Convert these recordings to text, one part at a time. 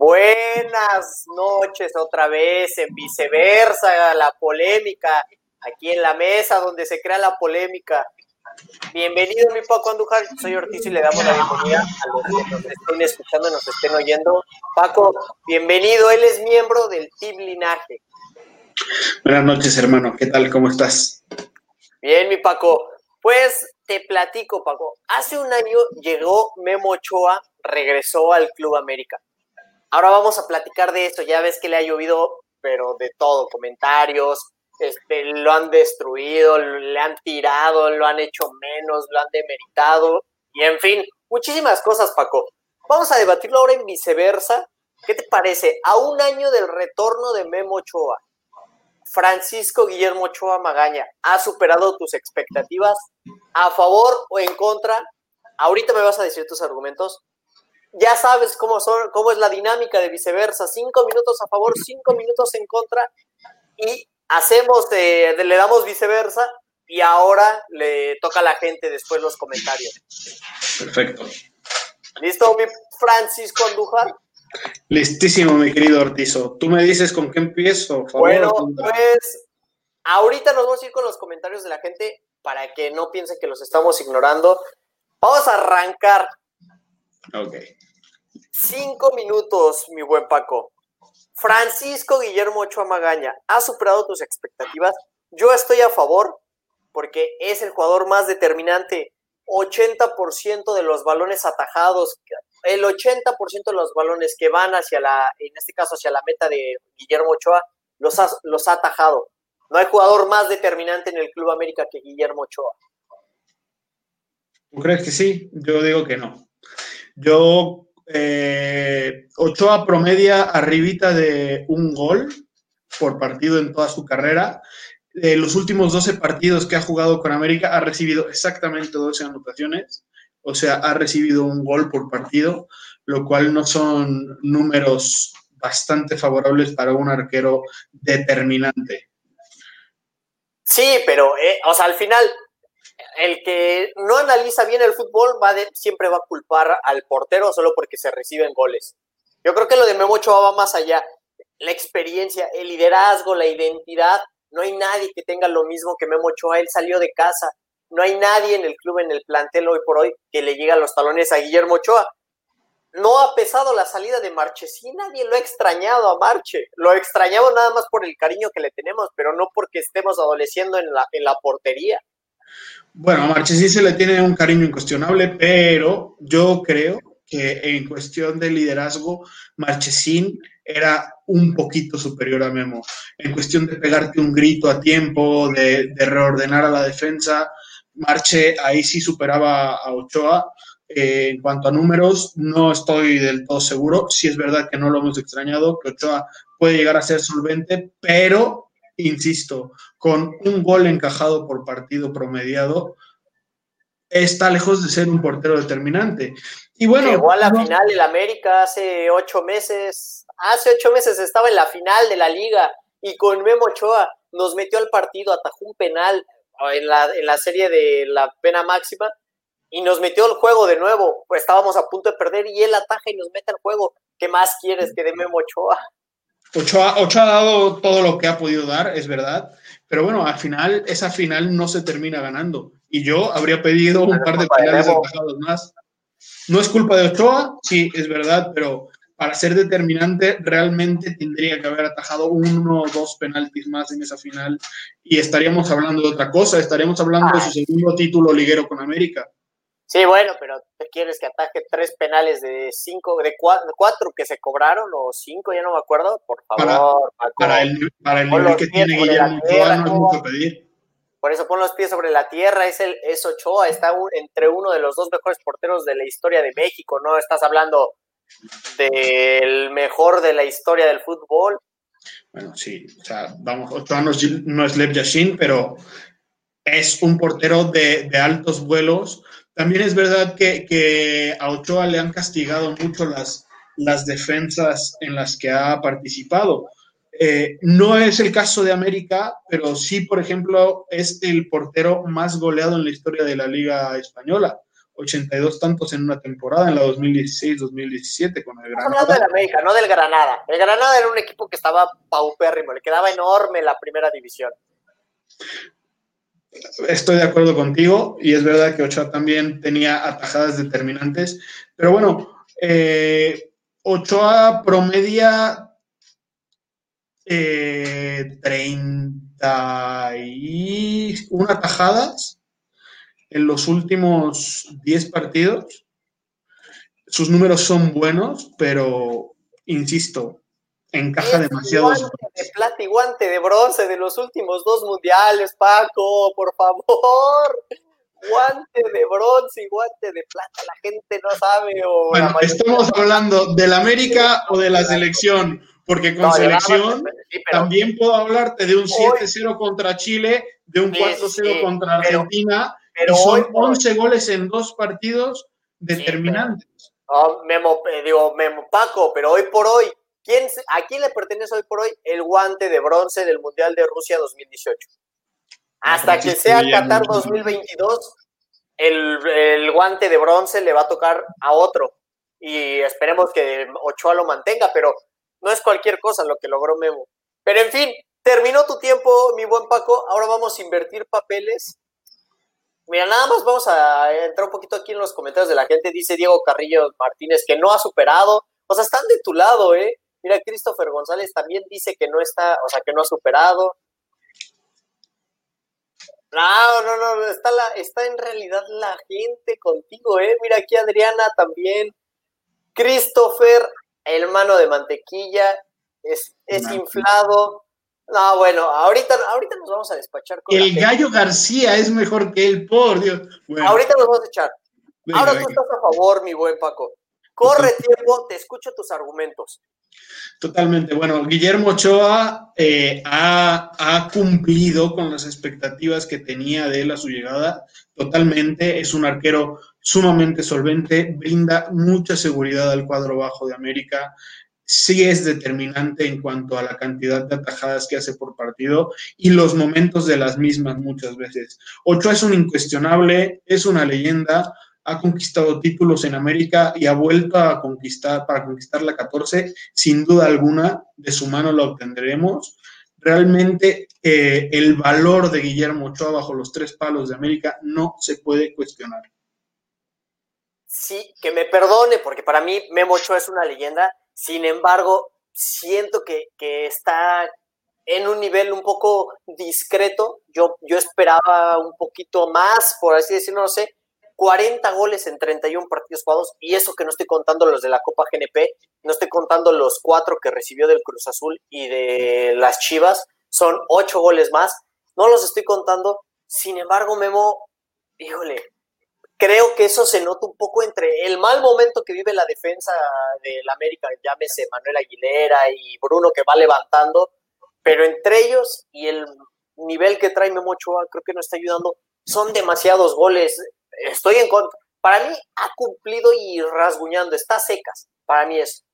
Buenas noches otra vez en viceversa, la polémica, aquí en la mesa donde se crea la polémica. Bienvenido, mi Paco Andújar, soy Ortiz y le damos la bienvenida a los que nos estén escuchando, nos estén oyendo. Paco, bienvenido, él es miembro del Team Linaje. Buenas noches, hermano, ¿qué tal? ¿Cómo estás? Bien, mi Paco. Pues te platico, Paco. Hace un año llegó Memo Ochoa, regresó al Club América. Ahora vamos a platicar de esto. Ya ves que le ha llovido, pero de todo, comentarios, este, lo han destruido, le han tirado, lo han hecho menos, lo han demeritado, y en fin, muchísimas cosas, Paco. Vamos a debatirlo ahora en viceversa. ¿Qué te parece? A un año del retorno de Memo Ochoa, Francisco Guillermo Ochoa Magaña, ¿ha superado tus expectativas? ¿A favor o en contra? Ahorita me vas a decir tus argumentos. Ya sabes cómo, son, cómo es la dinámica de viceversa. Cinco minutos a favor, cinco minutos en contra. Y hacemos, le damos viceversa y ahora le toca a la gente después los comentarios. Perfecto. ¿Listo, mi Francisco Andújar? Listísimo, mi querido Ortizo. Tú me dices con qué empiezo. bueno, pues ahorita nos vamos a ir con los comentarios de la gente para que no piensen que los estamos ignorando. Vamos a arrancar. Ok. Cinco minutos, mi buen Paco. Francisco Guillermo Ochoa Magaña, ¿ha superado tus expectativas? Yo estoy a favor porque es el jugador más determinante. 80% de los balones atajados, el 80% de los balones que van hacia la, en este caso hacia la meta de Guillermo Ochoa, los ha, los ha atajado. No hay jugador más determinante en el Club América que Guillermo Ochoa. ¿Tú crees que sí? Yo digo que no. Yo eh, Ochoa promedia arribita de un gol por partido en toda su carrera. los últimos 12 partidos que ha jugado con América ha recibido exactamente 12 anotaciones, o sea, ha recibido un gol por partido, lo cual no son números bastante favorables para un arquero determinante. Sí, pero, eh, o sea, al final, el que no analiza bien el fútbol va siempre va a culpar al portero solo porque se reciben goles. Yo creo que lo de Memo Ochoa va más allá. La experiencia, el liderazgo, la identidad. No hay nadie que tenga lo mismo que Memo Ochoa. Él salió de casa. No hay nadie en el club, en el plantel hoy por hoy, que le llegue a los talones a Guillermo Ochoa. No ha pesado la salida de Marchesín, nadie lo ha extrañado a Marche. Lo extrañamos nada más por el cariño que le tenemos, pero no porque estemos adoleciendo en la, en la portería. Bueno, a se le tiene un cariño incuestionable, pero yo creo que en cuestión de liderazgo, Marchesín era un poquito superior a Memo. En cuestión de pegarte un grito a tiempo, de, reordenar a la defensa, Marche ahí sí superaba a Ochoa. Eh, en cuanto a números, no estoy del todo seguro. Sí es verdad que no lo hemos extrañado, que Ochoa puede llegar a ser solvente, pero insisto, con un gol encajado por partido promediado, está lejos de ser un portero determinante. Y bueno, llegó a la final el América hace ocho meses, hace ocho meses estaba en la final de la liga y con Memo Ochoa nos metió al partido, atajó un penal en la, en la serie de la pena máxima y nos metió al juego de nuevo. Pues estábamos a punto de perder y él ataja y nos mete al juego. ¿Qué más quieres que de Memo Ochoa? Ochoa, ha dado todo lo que ha podido dar, es verdad, pero bueno, al final, esa final no se termina ganando. Y yo habría pedido un par de penales atajados más. No es culpa de Ochoa, sí, es verdad, pero para ser determinante realmente tendría que haber atajado uno o dos penaltis más en esa final y estaríamos hablando de otra cosa, estaríamos hablando de su segundo título liguero con América. Sí, bueno, pero ¿te quieres que ataje tres penales de cinco, de cuatro, que se cobraron o cinco? Ya no me acuerdo. Por favor, para, el, para el nivel que tiene Guillermo Ochoa no es mucho pedir. Por eso pon los pies sobre la tierra, es, el, es Ochoa, está entre uno de los dos mejores porteros de la historia de México, ¿no? Estás hablando del mejor de la historia del fútbol. Bueno, sí, o sea, vamos, Ochoa no es, no es Lev Yashin, pero es un portero de, de altos vuelos, también es verdad que, a Ochoa le han castigado mucho las, las defensas en las que ha participado. Eh, no es el caso de América, pero sí, por ejemplo, es el portero más goleado en la historia de la Liga Española. 82 tantos en una temporada, en la 2016-2017 con el Granada. hablando del América, no del Granada. El Granada era un equipo que estaba paupérrimo, le quedaba enorme la primera división. Estoy de acuerdo contigo y es verdad que Ochoa también tenía atajadas determinantes, pero bueno, eh, Ochoa promedia 31 eh, atajadas en los últimos 10 partidos. Sus números son buenos, pero insisto, encaja demasiado. Guante de plata y guante de bronce de los últimos dos mundiales, Paco, por favor. Guante de bronce y guante de plata, la gente no sabe. bueno, estamos hablando del América o de la selección, porque con selección también puedo hablarte de un 7-0 contra Chile, de un 4-0 contra Argentina, pero, son 11 goles en dos partidos determinantes. Memo, eh, digo, Memo Paco, pero hoy por hoy, ¿quién, ¿a quién le pertenece hoy por hoy el guante de bronce del Mundial de Rusia 2018? Hasta que sea Qatar 2022, el, el guante de bronce le va a tocar a otro. Y esperemos que Ochoa lo mantenga, pero no es cualquier cosa lo que logró Memo. Pero en fin, terminó tu tiempo, mi buen Paco. Ahora vamos a invertir papeles. Mira, nada más vamos a entrar un poquito aquí en los comentarios de la gente. Dice Diego Carrillo Martínez que no ha superado. O sea, están de tu lado, ¿eh? Mira, Christopher González también dice que no está, o sea, que no ha superado. No, no, no, está, la, está en realidad la gente contigo, ¿eh? Mira aquí Adriana también. Christopher, el mano de mantequilla, es, es inflado. No, bueno, ahorita, ahorita nos vamos a despachar con El gallo García es mejor que él, por Dios. Ahorita nos vamos a echar. Ahora tú estás a favor, mi buen Paco. Corre tiempo, te escucho tus argumentos. Totalmente. Bueno, Guillermo Ochoa eh, ha, ha, cumplido con las expectativas que tenía de él a su llegada. Totalmente. Es un arquero sumamente solvente, brinda mucha seguridad al cuadro bajo de América, sí es determinante en cuanto a la cantidad de atajadas que hace por partido y los momentos de las mismas muchas veces. Ochoa es un incuestionable, es una leyenda, ha conquistado títulos en América y ha vuelto a conquistar, para conquistar la 14, sin duda alguna, de su mano la obtendremos. Realmente eh, el valor de Guillermo Ochoa bajo los tres palos de América no se puede cuestionar sí, que me perdone, porque para mí Memo Ochoa es una leyenda, sin embargo, siento que, está en un nivel un poco discreto. Yo, yo esperaba un poquito más, por así decirlo, no sé, 40 goles en 31 partidos jugados, y eso que no estoy contando los de la Copa GNP, no estoy contando los cuatro que recibió del Cruz Azul y de las Chivas, son ocho goles más, no los estoy contando, sin embargo, Memo, híjole, creo que eso se nota un poco entre el mal momento que vive la defensa del América, llámese Manuel Aguilera y Bruno que va levantando, pero entre ellos y el nivel que trae Memo Ochoa, creo que no está ayudando. Son demasiados goles. Estoy en contra. Para mí ha cumplido y rasguñando, está secas. Para mí es.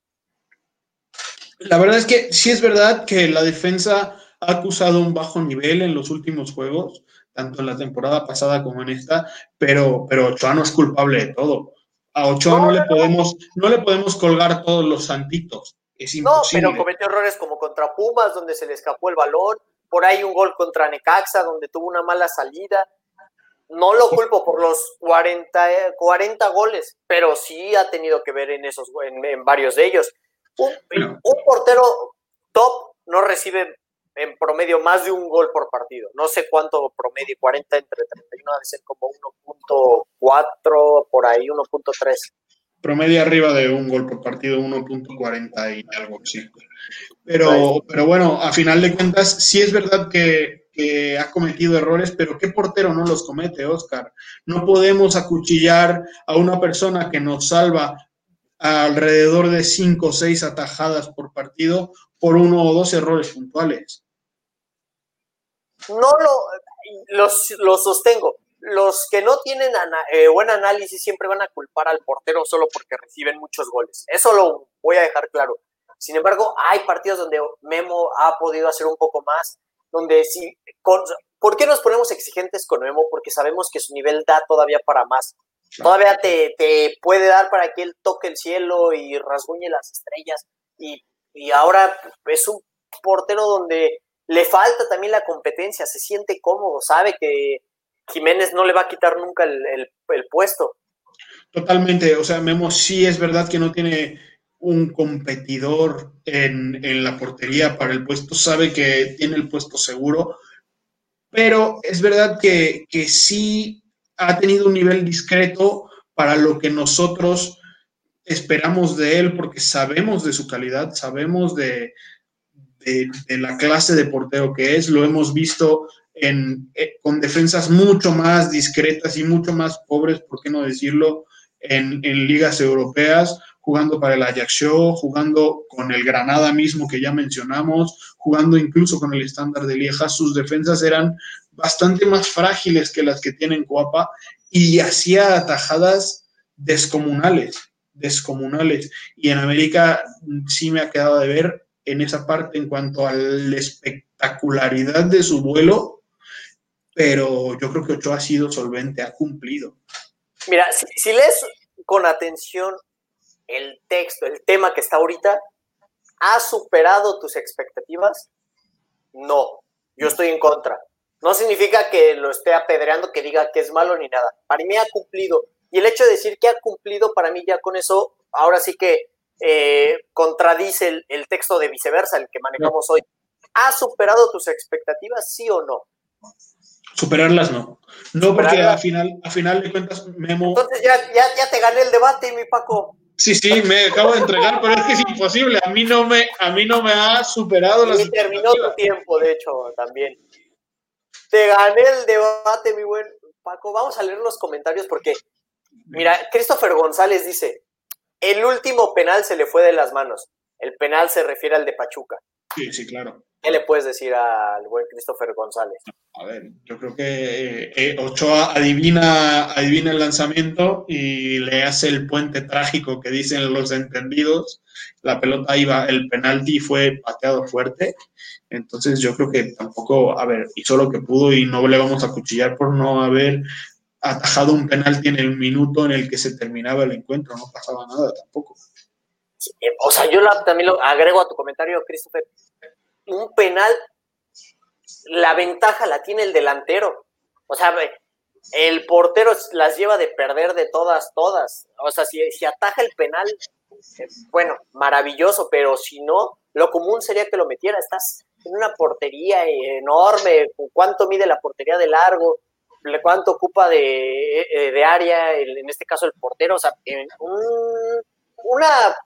La verdad es que sí es verdad que la defensa ha acusado un bajo nivel en los últimos juegos tanto en la temporada pasada como en esta, pero, pero Ochoa no es culpable de todo. A Ochoa no, le podemos, no le podemos colgar todos los santitos. Es imposible. No, pero cometió errores como contra Pumas, donde se le escapó el balón, por ahí un gol contra Necaxa, donde tuvo una mala salida. No lo culpo por los 40, 40 goles, pero sí ha tenido que ver en, esos, en, varios de ellos. Un, un portero top no recibe en promedio más de un gol por partido. No sé cuánto promedio, 40 entre 31 debe ser como 1.4, por ahí 1.3. Promedio arriba de un gol por partido, 1.40 y algo así. Pero, pero bueno, a final de cuentas, sí es verdad que, que ha cometido errores, pero ¿qué portero no los comete, Oscar? No podemos acuchillar a una persona que nos salva alrededor de 5 o 6 atajadas por partido por uno o dos errores puntuales no lo, los, sostengo. Los que no tienen eh, buen análisis siempre van a culpar al portero solo porque reciben muchos goles. Eso lo voy a dejar claro. Sin embargo, hay partidos donde Memo ha podido hacer un poco más, donde sí, ¿Por qué nos ponemos exigentes con Memo? Porque sabemos que su nivel da todavía para más. Todavía te, te, puede dar para que él toque el cielo y rasguñe las estrellas. Y, y ahora es un portero donde le falta también la competencia, se siente cómodo, sabe que Jiménez no le va a quitar nunca el, el, puesto. Totalmente, o sea, Memo sí es verdad que no tiene un competidor en, en, la portería para el puesto, sabe que tiene el puesto seguro, pero es verdad que, que sí ha tenido un nivel discreto para lo que nosotros esperamos de él, porque sabemos de su calidad, sabemos de, de, la clase de portero que es, lo hemos visto en, eh, con defensas mucho más discretas y mucho más pobres, por qué no decirlo, en, en ligas europeas, jugando para el Ajax jugando con el Granada mismo que ya mencionamos, jugando incluso con el estándar de Lieja, sus defensas eran bastante más frágiles que las que tienen Coapa y hacía atajadas descomunales, descomunales. Y en América sí me ha quedado de ver en esa parte en cuanto a la espectacularidad de su vuelo, pero yo creo que Ochoa ha sido solvente, ha cumplido. Mira, si, si lees con atención el texto, el tema que está ahorita, ¿ha superado tus expectativas? No, yo estoy en contra. No significa que lo esté apedreando, que diga que es malo ni nada. Para mí ha cumplido. Y el hecho de decir que ha cumplido, para mí ya con eso, ahora sí que eh, contradice el, texto de viceversa, el que manejamos hoy. ¿Ha superado tus expectativas, sí o no? Superarlas no. No, porque al final, a final de cuentas, Memo. Entonces ya, ya, ya te gané el debate, mi Paco. Sí, sí, me acabo de entregar, pero es que es imposible. A mí no me, a mí no me ha superado y terminó tu tiempo, de hecho, también. Te gané el debate, mi buen Paco. Vamos a leer los comentarios porque, mira, Christopher González dice, el último penal se le fue de las manos. El penal se refiere al de Pachuca. Sí, sí, claro. ¿Qué le puedes decir al buen Christopher González? A ver, yo creo que eh, Ochoa adivina, adivina el lanzamiento y le hace el puente trágico que dicen los entendidos. La pelota iba, el penalti fue pateado fuerte. Entonces yo creo que tampoco, a ver, hizo lo que pudo y no le vamos a cuchillar por no haber atajado un penalti en el minuto en el que se terminaba el encuentro. No pasaba nada tampoco. o sea, yo también lo agrego a tu comentario, Christopher un penal, la ventaja la tiene el delantero. O sea, el portero las lleva de perder de todas, todas. O sea, si, si ataja el penal, bueno, maravilloso, pero si no, lo común sería que lo metiera. Estás en una portería enorme, ¿cuánto mide la portería de largo? ¿Cuánto ocupa de, eh, de área, en este caso el portero? O sea, una,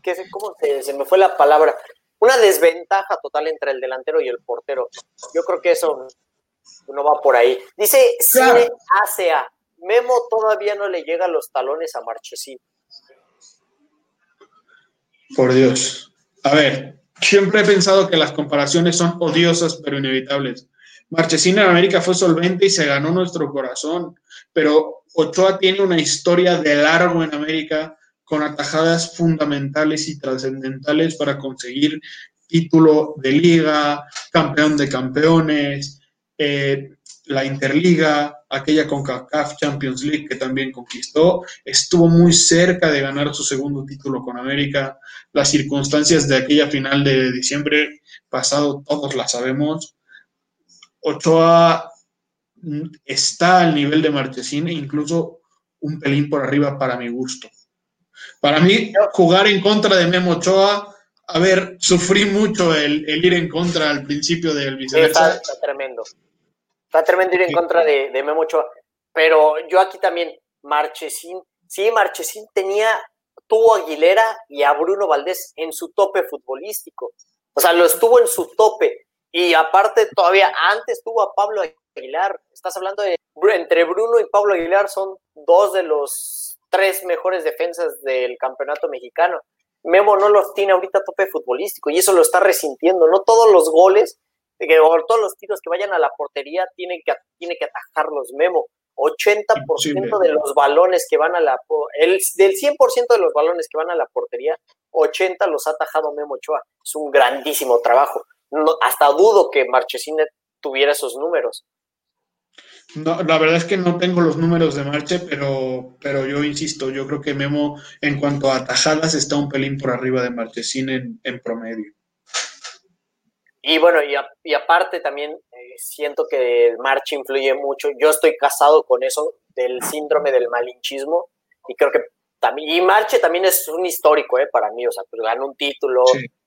¿qué, ¿cómo se, se me fue la palabra? Una desventaja total entre el delantero y el portero. Yo creo que eso no va por ahí. Dice Cine ACA, Memo todavía no le llega los talones a Marchesín. Por Dios. A ver, siempre he pensado que las comparaciones son odiosas pero inevitables. Marchesín en América fue solvente y se ganó nuestro corazón, pero Ochoa tiene una historia de largo en América con atajadas fundamentales y trascendentales para conseguir título de liga, campeón de campeones, eh, la Interliga, aquella con CAF Champions League que también conquistó, estuvo muy cerca de ganar su segundo título con América. Las circunstancias de aquella final de diciembre pasado todos las sabemos. Ochoa está al nivel de Marchesín e incluso un pelín por arriba para mi gusto. Para mí, jugar en contra de Memo Ochoa, a ver, sufrí mucho el, ir en contra al principio del viceversa. está, tremendo. Está tremendo ir en contra de, de, Memo Ochoa. Pero yo aquí también, Marchesín, sí, Marchesín tenía, tuvo a Aguilera y a Bruno Valdés en su tope futbolístico. O sea, lo estuvo en su tope. Y aparte, todavía antes tuvo a Pablo Aguilar. Estás hablando de entre Bruno y Pablo Aguilar son dos de los tres mejores defensas del campeonato mexicano. Memo no los tiene ahorita a tope futbolístico y eso lo está resintiendo. No todos los goles o todos los tiros que vayan a la portería tienen que, tiene que atajarlos Memo. 80% de los balones que van a la el, del 100% de los balones que van a la portería, 80 los ha atajado Memo Ochoa. Es un grandísimo trabajo. hasta dudo que Marchesín tuviera esos números. No, la verdad es que no tengo los números de Marche, pero, pero yo insisto, yo creo que Memo en cuanto a tajadas está un pelín por arriba de Marchesín en, en promedio. Y bueno, y, aparte también eh, siento que el Marche influye mucho. Yo estoy casado con eso del síndrome del malinchismo y creo que también, y Marche también es un histórico eh, para mí, o sea, pues ganó un título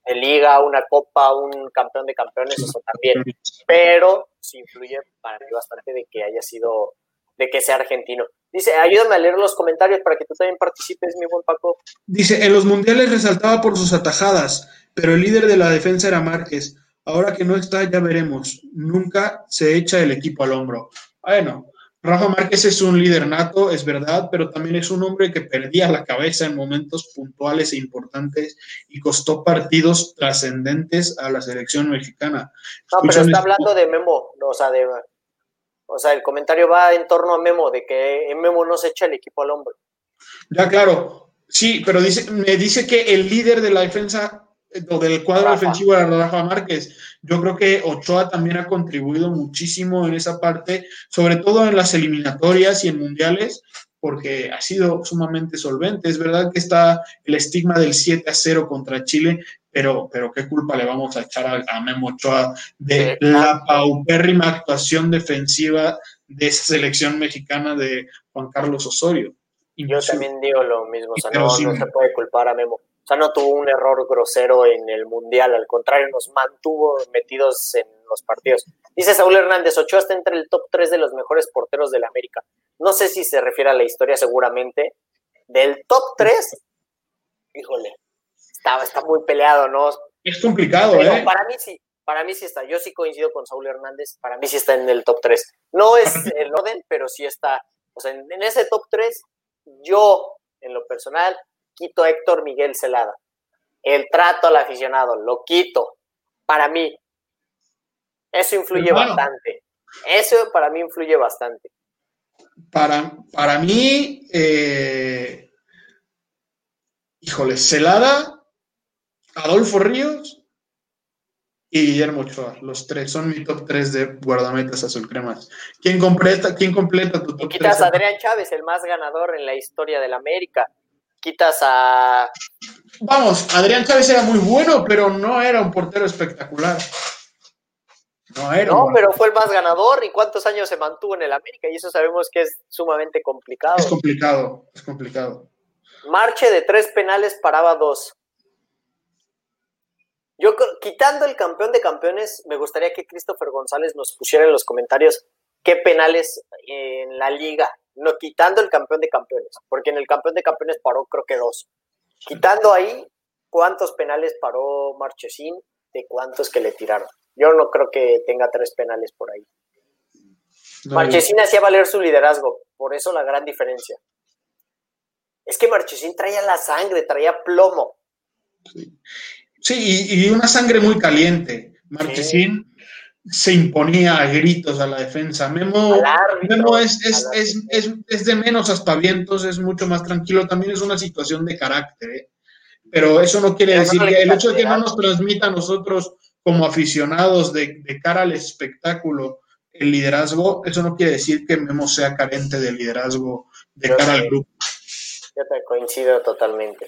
de liga, una copa, un campeón de campeones, eso también. Pero sí influye para mí bastante de que haya sido, de que sea argentino. Dice, ayúdame a leer los comentarios para que tú también participes, mi buen Paco. Dice, en los mundiales resaltaba por sus atajadas, pero el líder de la defensa era Márquez. Ahora que no está, ya veremos. Nunca se echa el equipo al hombro. Bueno, Rafa Márquez es un líder nato, es verdad, pero también es un hombre que perdía la cabeza en momentos puntuales e importantes y costó partidos trascendentes a la selección mexicana. No, pero está hablando de Memo, o sea, de, o sea, el comentario va en torno a Memo, de que Memo no se echa el equipo al hombro. Ya, claro, sí, pero dice, me dice que el líder de la defensa del cuadro defensivo de Rafa Márquez. Yo creo que Ochoa también ha contribuido muchísimo en esa parte, sobre todo en las eliminatorias y en mundiales, porque ha sido sumamente solvente. Es verdad que está el estigma del 7 a 0 contra Chile, pero, pero qué culpa le vamos a echar a, Memo Ochoa de la paupérrima actuación defensiva de esa selección mexicana de Juan Carlos Osorio. Yo también digo lo mismo, o sea, no, no se puede culpar a Memo sea, no tuvo un error grosero en el Mundial, al contrario, nos mantuvo metidos en los partidos. Dice Saúl Hernández, Ochoa está entre el top 3 de los mejores porteros de la América. No sé si se refiere a la historia seguramente. Del top 3, híjole, está, está muy peleado, ¿no? Es complicado, ¿eh? Para mí sí, para mí sí está. Yo sí coincido con Saúl Hernández, para mí sí está en el top 3. No es el orden, pero sí está. O sea, en ese top 3, yo, en lo personal, quito Héctor Miguel Celada. El trato al aficionado, lo quito. Para mí, eso influye bastante. Eso para mí influye bastante. Para, para mí, eh, híjole, Celada, Adolfo Ríos y Guillermo Ochoa. Los tres son mi top tres de guardametas azul cremas. ¿Quién completa, quién completa tu top y quitas a Adrián Chávez, el más ganador en la historia de la América quitas a. Vamos, Adrián Chávez era muy bueno, pero no era un portero espectacular. No, era no pero fue el más ganador y cuántos años se mantuvo en el América y eso sabemos que es sumamente complicado. Es complicado, es complicado. Marche de tres penales paraba dos. Yo quitando el campeón de campeones, me gustaría que Christopher González nos pusiera en los comentarios qué penales en la liga no quitando el campeón de campeones, porque en el campeón de campeones paró creo que dos. Quitando ahí, ¿cuántos penales paró Marchesín de cuántos que le tiraron? Yo no creo que tenga tres penales por ahí. Marchesín hacía valer su liderazgo, por eso la gran diferencia. Es que Marchesín traía la sangre, traía plomo. Sí, y, una sangre muy caliente. Marchesín se imponía a gritos a la defensa. Memo, Memo es, es, de menos aspavientos, es mucho más tranquilo. También es una situación de carácter, ¿eh? pero eso no quiere decir que el hecho de que no nos transmita a nosotros como aficionados de, cara al espectáculo el liderazgo, eso no quiere decir que Memo sea carente de liderazgo de cara al grupo. Yo te coincido totalmente.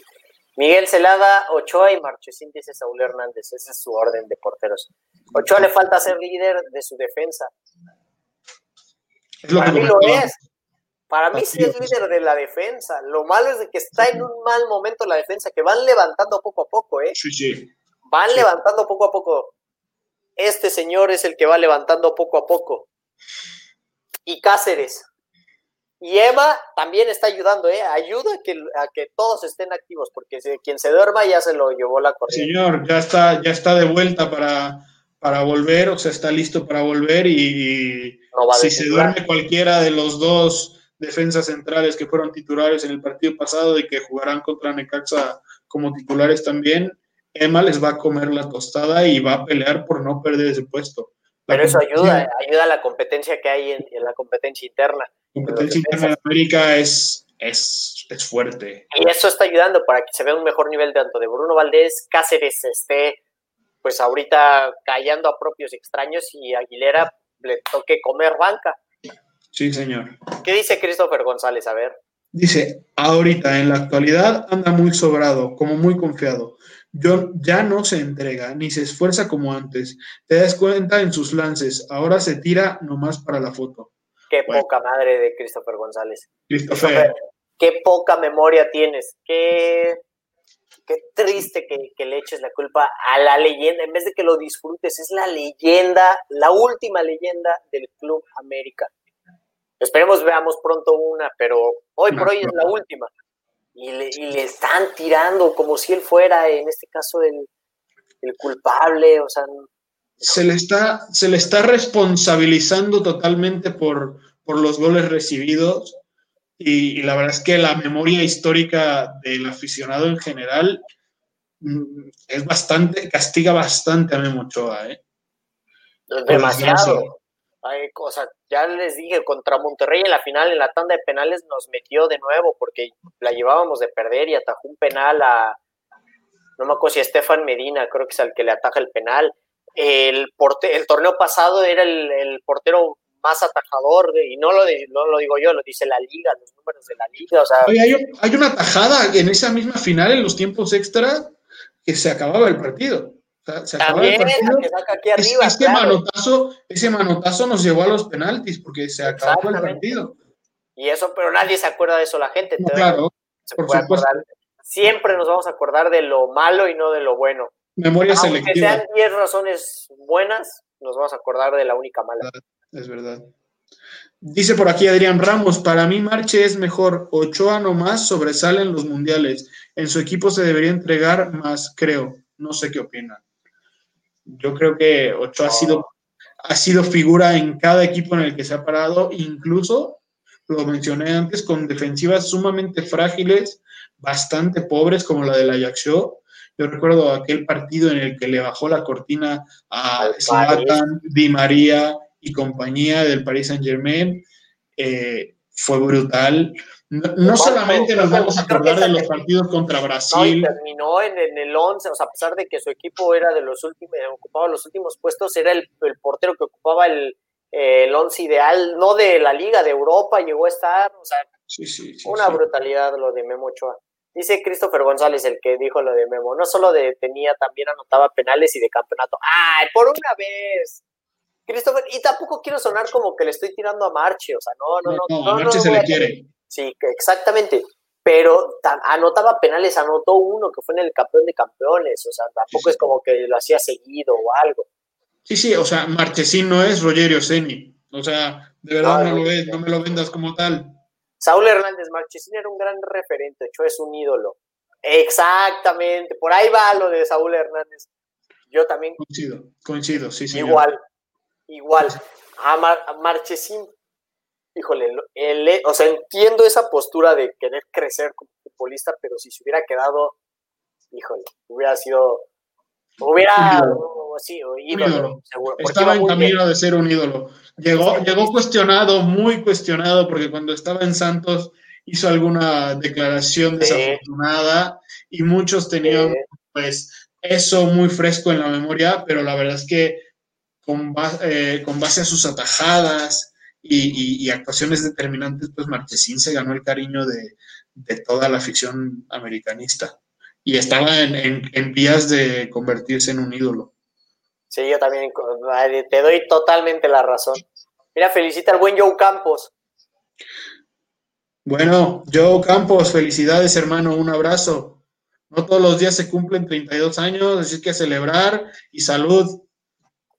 Miguel Celada, Ochoa y Marchesín, dice Saúl Hernández. Ese es su orden de porteros. Ochoa le falta ser líder de su defensa. Para mí lo es. Para mí sí es líder de la defensa. Lo malo es de que está en un mal momento la defensa, que van levantando poco a poco, ¿eh? Sí, sí. Van levantando poco a poco. Este señor es el que va levantando poco a poco. Y Cáceres. Y Emma también está ayudando, ¿eh? Ayuda a que, a que todos estén activos, porque quien se duerma ya se lo llevó la corriente. Señor, ya está, ya está de vuelta para, para volver, o sea, está listo para volver y, si se duerme cualquiera de los dos defensas centrales que fueron titulares en el partido pasado y que jugarán contra Necaxa como titulares también, Emma les va a comer la tostada y va a pelear por no perder ese puesto. Pero eso ayuda, ayuda a la competencia que hay en, la competencia interna. La competencia interna en América es, es, es, fuerte. Y eso está ayudando para que se vea un mejor nivel tanto de Bruno Valdés, Cáceres esté pues ahorita callando a propios extraños y Aguilera le toque comer banca. Sí, señor. ¿Qué dice Christopher González? A ver. Dice, ahorita en la actualidad anda muy sobrado, como muy confiado. Yo, ya no se entrega, ni se esfuerza como antes. Te das cuenta en sus lances, ahora se tira nomás para la foto. Qué poca madre de Christopher González. Christopher. Qué poca memoria tienes. Qué, qué triste que, que, le eches la culpa a la leyenda. En vez de que lo disfrutes, es la leyenda, la última leyenda del Club América. Esperemos veamos pronto una, pero hoy por hoy es la última. Y le, y le, están tirando como si él fuera, en este caso, el, el culpable. O sea, se le está, se le está responsabilizando totalmente por, por los goles recibidos. Y, y, la verdad es que la memoria histórica del aficionado en general mm, es bastante, castiga bastante a Memo Ochoa, ¿eh? Demasiado. Hay cosas, ya les dije, contra Monterrey en la final, en la tanda de penales, nos metió de nuevo porque la llevábamos de perder y atajó un penal a, no me acuerdo si a Estefan Medina, creo que es al que le ataja el penal. El, porte, el torneo pasado era el, el portero más atajador, y no lo, de, no lo digo yo, lo dice la liga, los números de la liga. O sea, Oye, hay, hay, una tajada en esa misma final, en los tiempos extra, que se acababa el partido. Se También, el saca aquí arriba, claro. manotazo, ese manotazo nos llevó a los penaltis porque se acabó el partido. Y eso, pero nadie se acuerda de eso, la gente. No, claro, se por puede supuesto. acordar. Siempre nos vamos a acordar de lo malo y no de lo bueno. Memoria Aunque selectiva. sean 10 razones buenas, nos vamos a acordar de la única mala. Es verdad. Dice por aquí Adrián Ramos, para mí Marche es mejor, Ochoa nomás sobresale en los mundiales, en su equipo se debería entregar más, creo, no sé qué opinan. Yo creo que Ochoa ha, sido, ha sido figura en cada equipo en el que se ha parado, incluso, lo mencioné antes, con defensivas sumamente frágiles, bastante pobres como la del Ajaccio. Yo recuerdo aquel partido en el que le bajó la cortina a Zlatan, Di María, y compañía del Paris Saint Germain eh, fue brutal. No, no solamente nos vamos a acordar de los partidos contra No, y Brasil, terminó en, en el 11, o sea, a pesar de que su equipo era de los últimos, ocupaba los últimos puestos, era el, el portero que ocupaba el, eh, el 11 ideal, no de la Liga, de Europa, llegó a estar, o sea, sí, sí, sí, una brutalidad lo de Memo Ochoa. Dice Christopher González, el que dijo lo de Memo, no solo de, tenía, también anotaba penales y de campeonato. ¡Ay, por una vez! Christopher, y tampoco quiero sonar como que le estoy tirando a Marche, o sea, no, no, no. No, no, Marche no se le quiere. Sí, exactamente. Pero ta- anotaba penales, anotó uno que fue en el campeón de campeones, o sea, tampoco Sí, sí. es como que lo hacía seguido o algo. Sí, sí, o sea, Marchesín no es Rogerio Ceni. O sea, de verdad No, no, no. lo ves, no me lo vendas como tal. Saúl Hernández Marchesín era un gran referente, Ochoa es un ídolo. Exactamente, por ahí va lo de Saúl Hernández. Yo también Coincido, coincido, sí, sí. igual, igual. A, Mar- a Marchesín, híjole, el- o sea, entiendo esa postura de querer crecer como futbolista, pero si se hubiera quedado, híjole, hubiera sido, hubiera, sí, ídolo, ídolo. seguro. Estaba en bien. camino de ser un ídolo. Llegó, llegó cuestionado, muy cuestionado, porque cuando estaba en Santos hizo alguna declaración Sí. desafortunada y muchos tenían pues eso muy fresco en la memoria, pero la verdad es que con, eh, con base a sus atajadas y, y- y actuaciones determinantes, pues Marchesín se ganó el cariño de, de toda la afición americanista y estaba en, en- en vías de convertirse en un ídolo. Sí, yo también te doy totalmente la razón. Mira, felicita al buen Joe Campos. Bueno, Joe Campos, felicidades hermano, un abrazo. No todos los días se cumplen 32 años, así que a celebrar y salud.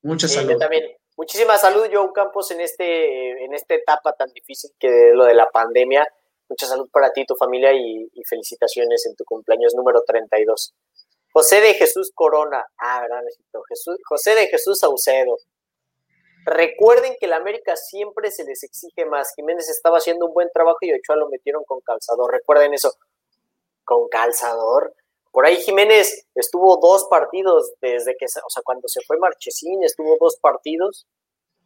Mucha Sí, salud. yo también. Muchísima salud, Joe Campos, en este, en esta etapa tan difícil que lo de la pandemia. Mucha salud para ti tu familia y, felicitaciones en tu cumpleaños número 32. José de Jesús Corona. Ah, ¿verdad? José de Jesús Saucedo. Recuerden que la América siempre se les exige más. Jiménez estaba haciendo un buen trabajo y Ochoa lo metieron con calzador. Recuerden eso. Con calzador. Por ahí Jiménez estuvo dos partidos desde que, o sea, cuando se fue Marchesín, estuvo dos partidos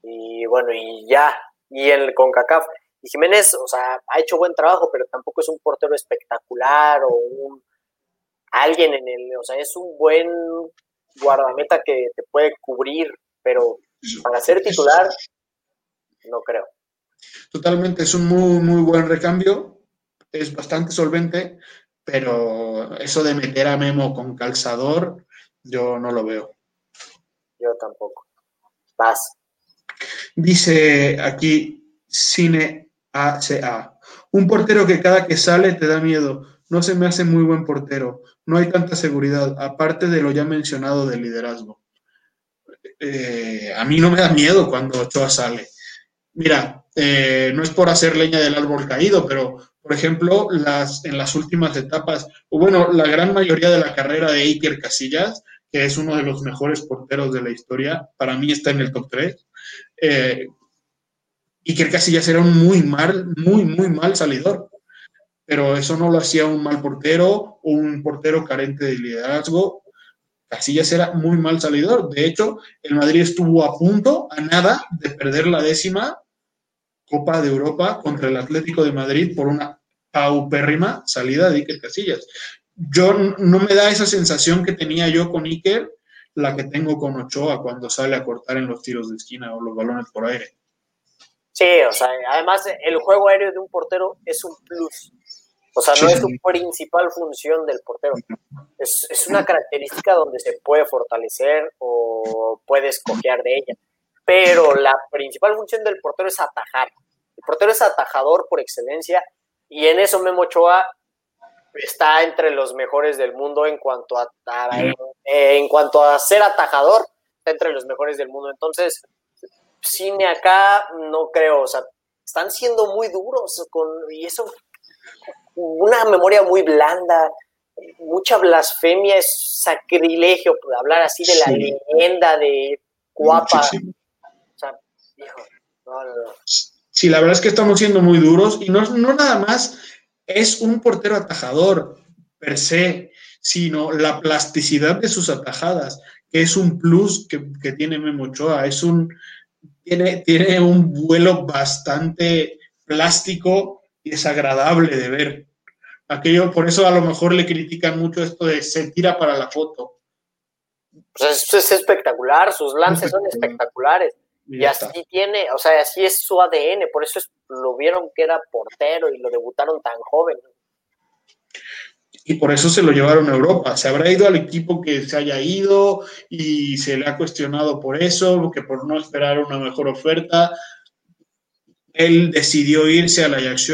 y bueno, y ya, y el CONCACAF. Y Jiménez, o sea, ha hecho buen trabajo, pero tampoco es un portero espectacular o un alguien en el, o sea, es un buen guardameta que te puede cubrir, pero para ser titular no creo. Totalmente, es un muy, muy buen recambio, es bastante solvente, pero eso de meter a Memo con calzador, yo no lo veo. Yo tampoco. Vas. Dice aquí Cine ACA. Un portero que cada que sale te da miedo. No se me hace muy buen portero. No hay tanta seguridad, aparte de lo ya mencionado del liderazgo. Eh, a mí no me da miedo cuando Ochoa sale. Mira, eh, no es por hacer leña del árbol caído, pero por ejemplo, las, en las últimas etapas, o bueno, la gran mayoría de la carrera de Iker Casillas, que es uno de los mejores porteros de la historia, para mí está en el top 3. Eh, Iker Casillas era un muy mal, muy, muy mal salidor, pero eso no lo hacía un mal portero o un portero carente de liderazgo. Casillas era muy mal salidor. De hecho, el Madrid estuvo a punto, a nada, de perder la décima Copa de Europa contra el Atlético de Madrid por una paupérrima salida de Iker Casillas. Yo no me da esa sensación que tenía yo con Iker, la que tengo con Ochoa cuando sale a cortar en los tiros de esquina o los balones por aire. Sí, o sea, además el juego aéreo de un portero es un plus. O sea, no es su principal función del portero. Es, es, una característica donde se puede fortalecer o puede escoger de ella pero la principal función del portero es atajar. El portero es atajador por excelencia y en eso Memo Ochoa está entre los mejores del mundo en cuanto a, en cuanto a ser atajador, está entre los mejores del mundo. Entonces, cine acá no creo, o sea, están siendo muy duros con y eso una memoria muy blanda, mucha blasfemia, es sacrilegio hablar así de la leyenda de Guapa. Sí, la verdad es que estamos siendo muy duros y no, no nada más es un portero atajador per se, sino la plasticidad de sus atajadas, que es un plus que, tiene Memo Es un, tiene, tiene un vuelo bastante plástico y desagradable de ver. Aquello, por eso a lo mejor le critican mucho esto de se tira para la foto. Pues es espectacular, sus lances son espectaculares. Y, así tiene, o sea, así es su ADN, por eso lo vieron que era portero y lo debutaron tan joven. Y por eso se lo llevaron a Europa. Se habrá ido al equipo que se haya ido y se le ha cuestionado por eso, que por no esperar una mejor oferta. Él decidió irse a la Ajax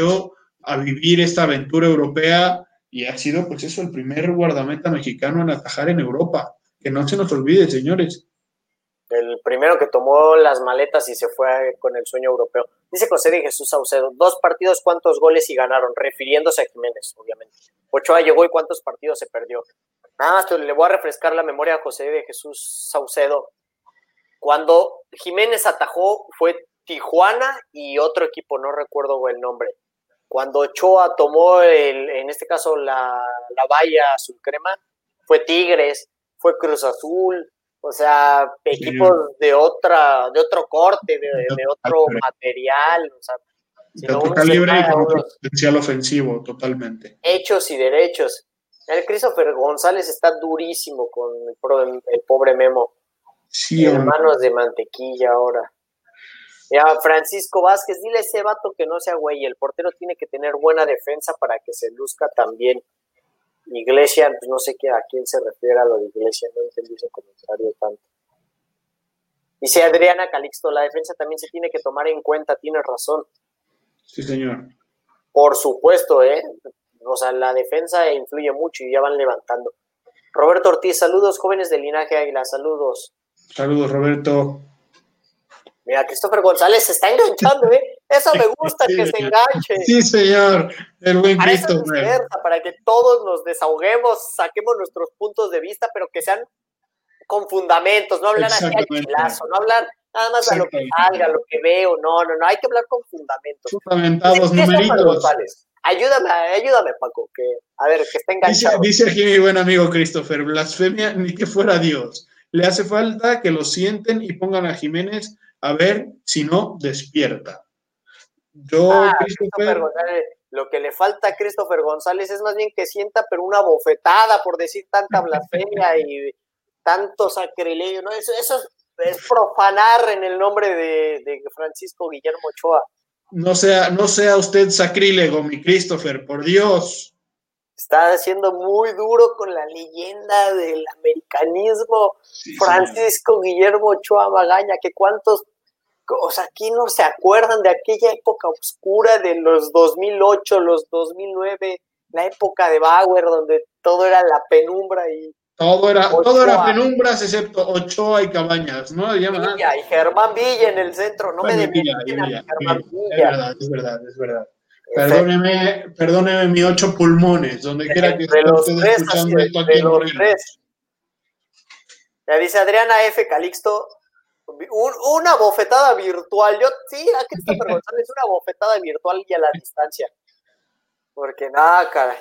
a vivir esta aventura europea y ha sido, pues eso, el primer guardameta mexicano en atajar en Europa. Que no se nos olvide, señores el primero que tomó las maletas y se fue con el sueño europeo. Dice José de Jesús Saucedo, dos partidos, ¿cuántos goles y ganaron? Refiriéndose a Jiménez, obviamente. Ochoa llegó y cuántos partidos se perdió. Nada más le voy a refrescar la memoria a José de Jesús Saucedo. Cuando Jiménez atajó fue Tijuana y otro equipo, no recuerdo el nombre. Cuando Ochoa tomó, el, en este caso, la, la valla azul crema, fue Tigres, fue Cruz Azul, o sea, equipos de otra, de otro corte, de, otro material, o sea, de otro calibre y con potencial ofensivo, totalmente. Hechos y derechos. El Christopher González está durísimo con el, pobre Memo. Sí, Hermanos de mantequilla ahora. Ya, Francisco Vázquez, dile a ese vato que no sea güey. El portero tiene que tener buena defensa para que se luzca también. Iglesia, pues no sé qué, a quién se refiere a lo de Iglesia, no entendí ese comentario tanto. Dice Adriana Calixto, la defensa también se tiene que tomar en cuenta, tiene razón. Sí, señor. Por supuesto, ¿eh? O sea, la defensa influye mucho y ya van levantando. Roberto Ortiz, saludos, jóvenes del linaje Águila, saludos. Saludos, Roberto. Mira, Christopher González se está enganchando, ¿eh? Eso me gusta, que se enganche. Sí, señor. El buen para para que todos nos desahoguemos, saquemos nuestros puntos de vista, pero que sean con fundamentos, no hablar así al chilazo, no hablar nada más a lo que salga, a lo que veo, no, no, no, hay que hablar con fundamentos. Fundamentados, numeritos. Ayúdame, ayúdame, Paco, que, a ver, que esté enganchado. Dice, aquí mi buen amigo Christopher, blasfemia ni que fuera Dios. Le hace falta que lo sienten y pongan a Jiménez a ver si no despierta. Yo, ah, Christopher, lo que le falta a Christopher González es más bien que sienta, pero una bofetada por decir tanta blasfemia y tanto sacrilegio, ¿no? Eso, eso, es profanar en el nombre de, Francisco Guillermo Ochoa. No sea, no sea usted sacrílego, mi Christopher, por Dios. Está siendo muy duro con la leyenda del americanismo. Francisco Guillermo Ochoa Magaña, que cuántos, o sea, aquí no se acuerdan de aquella época oscura de los 2008, los 2009, la época de Bauer, donde todo era la penumbra y todo era, todo era penumbras excepto Ochoa y Cabañas, ¿no? Villa, y Germán Villa en el centro, no me Villa, Villa, Es verdad, es verdad, es verdad. Perdóneme, perdóneme mi ocho pulmones, donde quiera que esté usted escuchando esto aquí en Ya dice Adriana F. Calixto, una bofetada virtual. Yo, sí, aquí está González, una bofetada virtual y a la distancia. Porque nada, cara.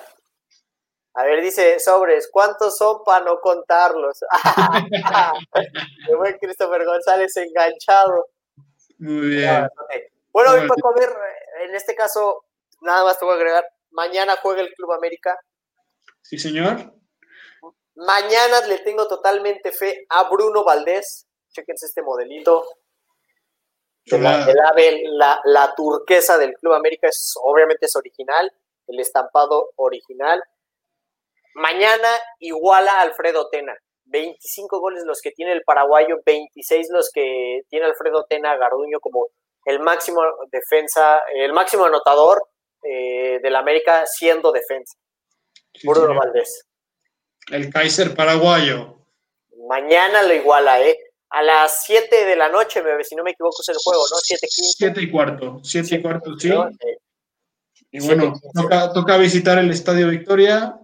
A ver, dice Sobres, ¿cuántos son para no contarlos? Qué buen Christopher González enganchado. Muy bien. Bueno, bueno Paco, a ver, en este caso, nada más te voy a agregar, mañana juega el Club América. Sí, señor. Mañana le tengo totalmente fe a Bruno Valdés. Chequense este modelito. la, la, la, turquesa del Club América es obviamente es original, el estampado original. Mañana iguala a Alfredo Tena. 25 goles los que tiene el paraguayo, 26 los que tiene Alfredo Tena Garduño como el máximo defensa, el máximo anotador eh, del América siendo defensa. Bruno Valdés. El Kaiser paraguayo. Mañana lo iguala, ¿eh? A las 7 de la noche, si no me equivoco, es el juego, ¿no? 7 7 y cuarto, 7 y cuarto, sí. y bueno, toca, toca visitar el Estadio Victoria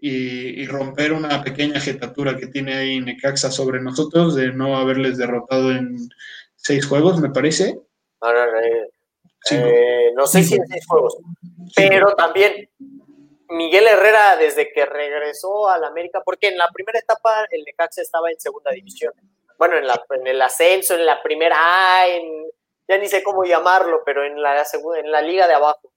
y, romper una pequeña jetatura que tiene ahí Necaxa sobre nosotros de no haberles derrotado en seis juegos, me parece. No, no, no, eh, no sé si en seis juegos, pero también Miguel Herrera desde que regresó al América, porque en la primera etapa el Necaxa estaba en segunda división, bueno, en, la, en el ascenso, en la primera A, en, ya ni sé cómo llamarlo, pero en la, en la liga de abajo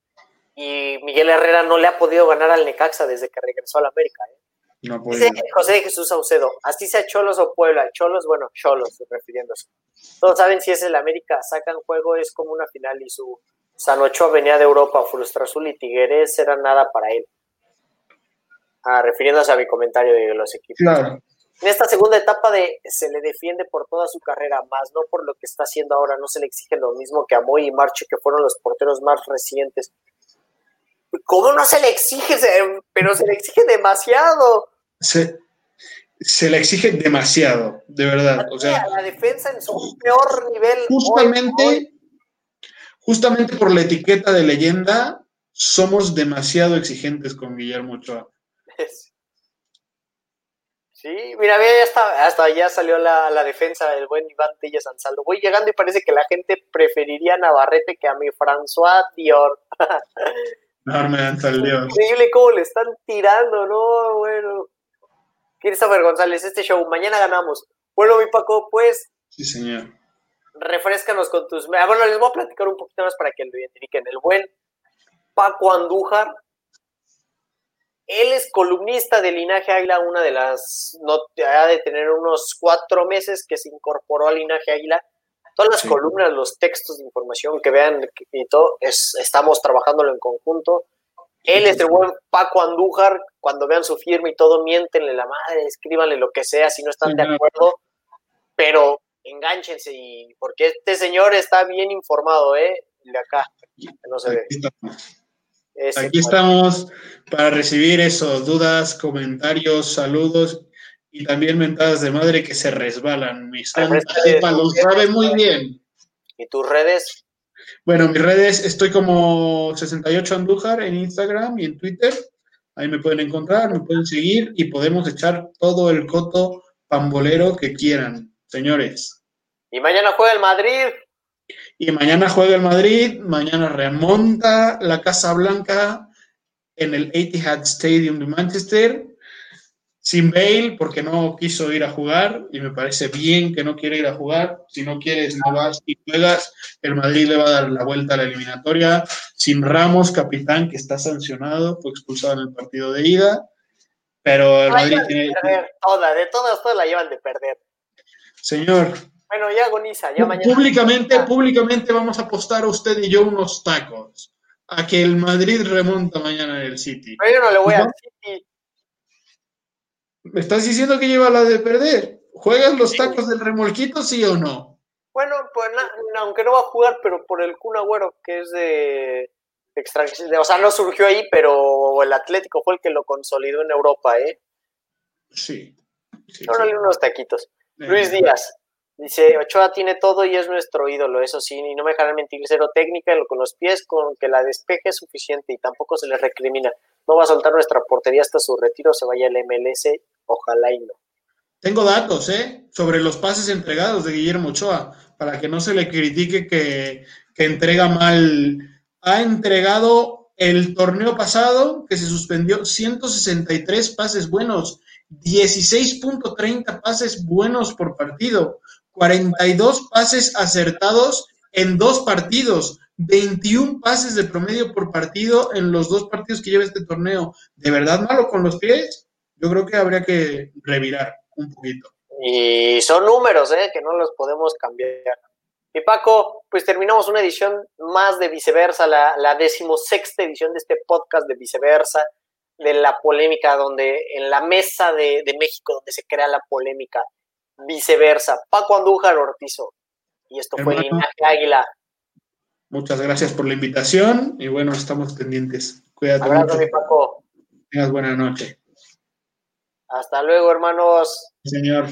y Miguel Herrera no le ha podido ganar al Necaxa desde que regresó al América. ¿eh? No Dice José Jesús Saucedo, así sea Cholos o Puebla, Cholos, bueno, Cholos, refiriéndose. Todos saben si es el América, sacan juego, es como una final y su Sanocho venía de Europa, Frustra Azul y Tigueres era nada para él. Ah, refiriéndose a mi comentario de los equipos. Claro. En esta segunda etapa de se le defiende por toda su carrera, más no por lo que está haciendo ahora, no se le exige lo mismo que a Moy y Marche, que fueron los porteros más recientes ¿Cómo no se le exige? Pero se le exige demasiado. Se, le exige demasiado, de verdad. O sea, la defensa en su peor nivel. Justamente, justamente por la etiqueta de leyenda, somos demasiado exigentes con Guillermo Ochoa. Sí, mira, ya está, hasta ya salió la, defensa del buen Iván Tilla Sansaldo. Voy llegando y parece que la gente preferiría a Navarrete que a mi François Dior. No, me Increíble cómo le están tirando, ¿no? Bueno. Christopher González, este show, mañana ganamos. Bueno, mi Paco, pues. Sí, señor. Refrescanos con tus. Ah, bueno, les voy a platicar un poquito más para que lo identifiquen. El buen Paco Andújar. Él es columnista de Linaje Águila, una de las. No, ha de tener unos cuatro meses que se incorporó a Linaje Águila todas las columnas, los textos de información que vean y todo, es, estamos trabajándolo en conjunto. Él es el buen Paco Andújar, cuando vean su firma y todo, miéntenle la madre, escríbanle lo que sea si no están de acuerdo, pero enganchense y porque este señor está bien informado, ¿eh? De acá, no se ve. Aquí estamos para recibir esos dudas, comentarios, saludos y también mentadas de madre que se resbalan. Mi lo sabe muy bien. ¿Y tus redes? Bueno, mis redes estoy como 68 Andújar en Instagram y en Twitter. Ahí me pueden encontrar, me pueden seguir y podemos echar todo el coto pambolero que quieran, señores. Y mañana juega el Madrid. Y mañana juega el Madrid, mañana remonta la Casa Blanca en el Etihad Stadium de Manchester sin Bale porque no quiso ir a jugar y me parece bien que no quiere ir a jugar. Si no quieres, no vas y juegas. El Madrid le va a dar la vuelta a la eliminatoria. Sin Ramos, capitán, que está sancionado, fue expulsado en el partido de ida. Pero el Madrid tiene. De toda, de todas, todas la llevan de perder. Señor, Bueno, ya agoniza, ya mañana. Públicamente, públicamente vamos a apostar a usted y yo unos tacos a que el Madrid remonta mañana en el City. Pero yo no le voy al City. ¿Me estás diciendo que lleva la de perder? ¿Juegas los tacos del remolquito, sí o no? Bueno, pues aunque no va a jugar, pero por el Kun Agüero, que es de, extranjero, o sea, no surgió ahí, pero el Atlético fue el que lo consolidó en Europa, ¿eh? Sí. sí, unos taquitos. Luis Díaz, Dice, Ochoa tiene todo y es nuestro ídolo, eso sí, y no me dejarán mentir, cero técnica con los pies, con que la despeje es suficiente y tampoco se le recrimina. No va a soltar nuestra portería hasta su retiro, se vaya al MLS, ojalá y no. Tengo datos, ¿eh? Sobre los pases entregados de Guillermo Ochoa, para que no se le critique que, que entrega mal. Ha entregado el torneo pasado, que se suspendió, 163 pases buenos, 16.30 pases buenos por partido. 42 pases acertados en dos partidos, 21 pases de promedio por partido en los dos partidos que lleva este torneo. ¿De verdad malo con los pies? Yo creo que habría que revirar un poquito. Y son números, ¿eh? Que no los podemos cambiar. Y Paco, pues terminamos una edición más de Viceversa, la, la decimosexta edición de este podcast de Viceversa, de la polémica, donde en la mesa de, de México, donde se crea la polémica viceversa. Paco Andújar Ortizo. Y esto fue Linaje Águila. Muchas gracias por la invitación y bueno, estamos pendientes. Cuídate Abrazo, Mi Paco. Tengas buena noche. Hasta luego, hermanos. Señor.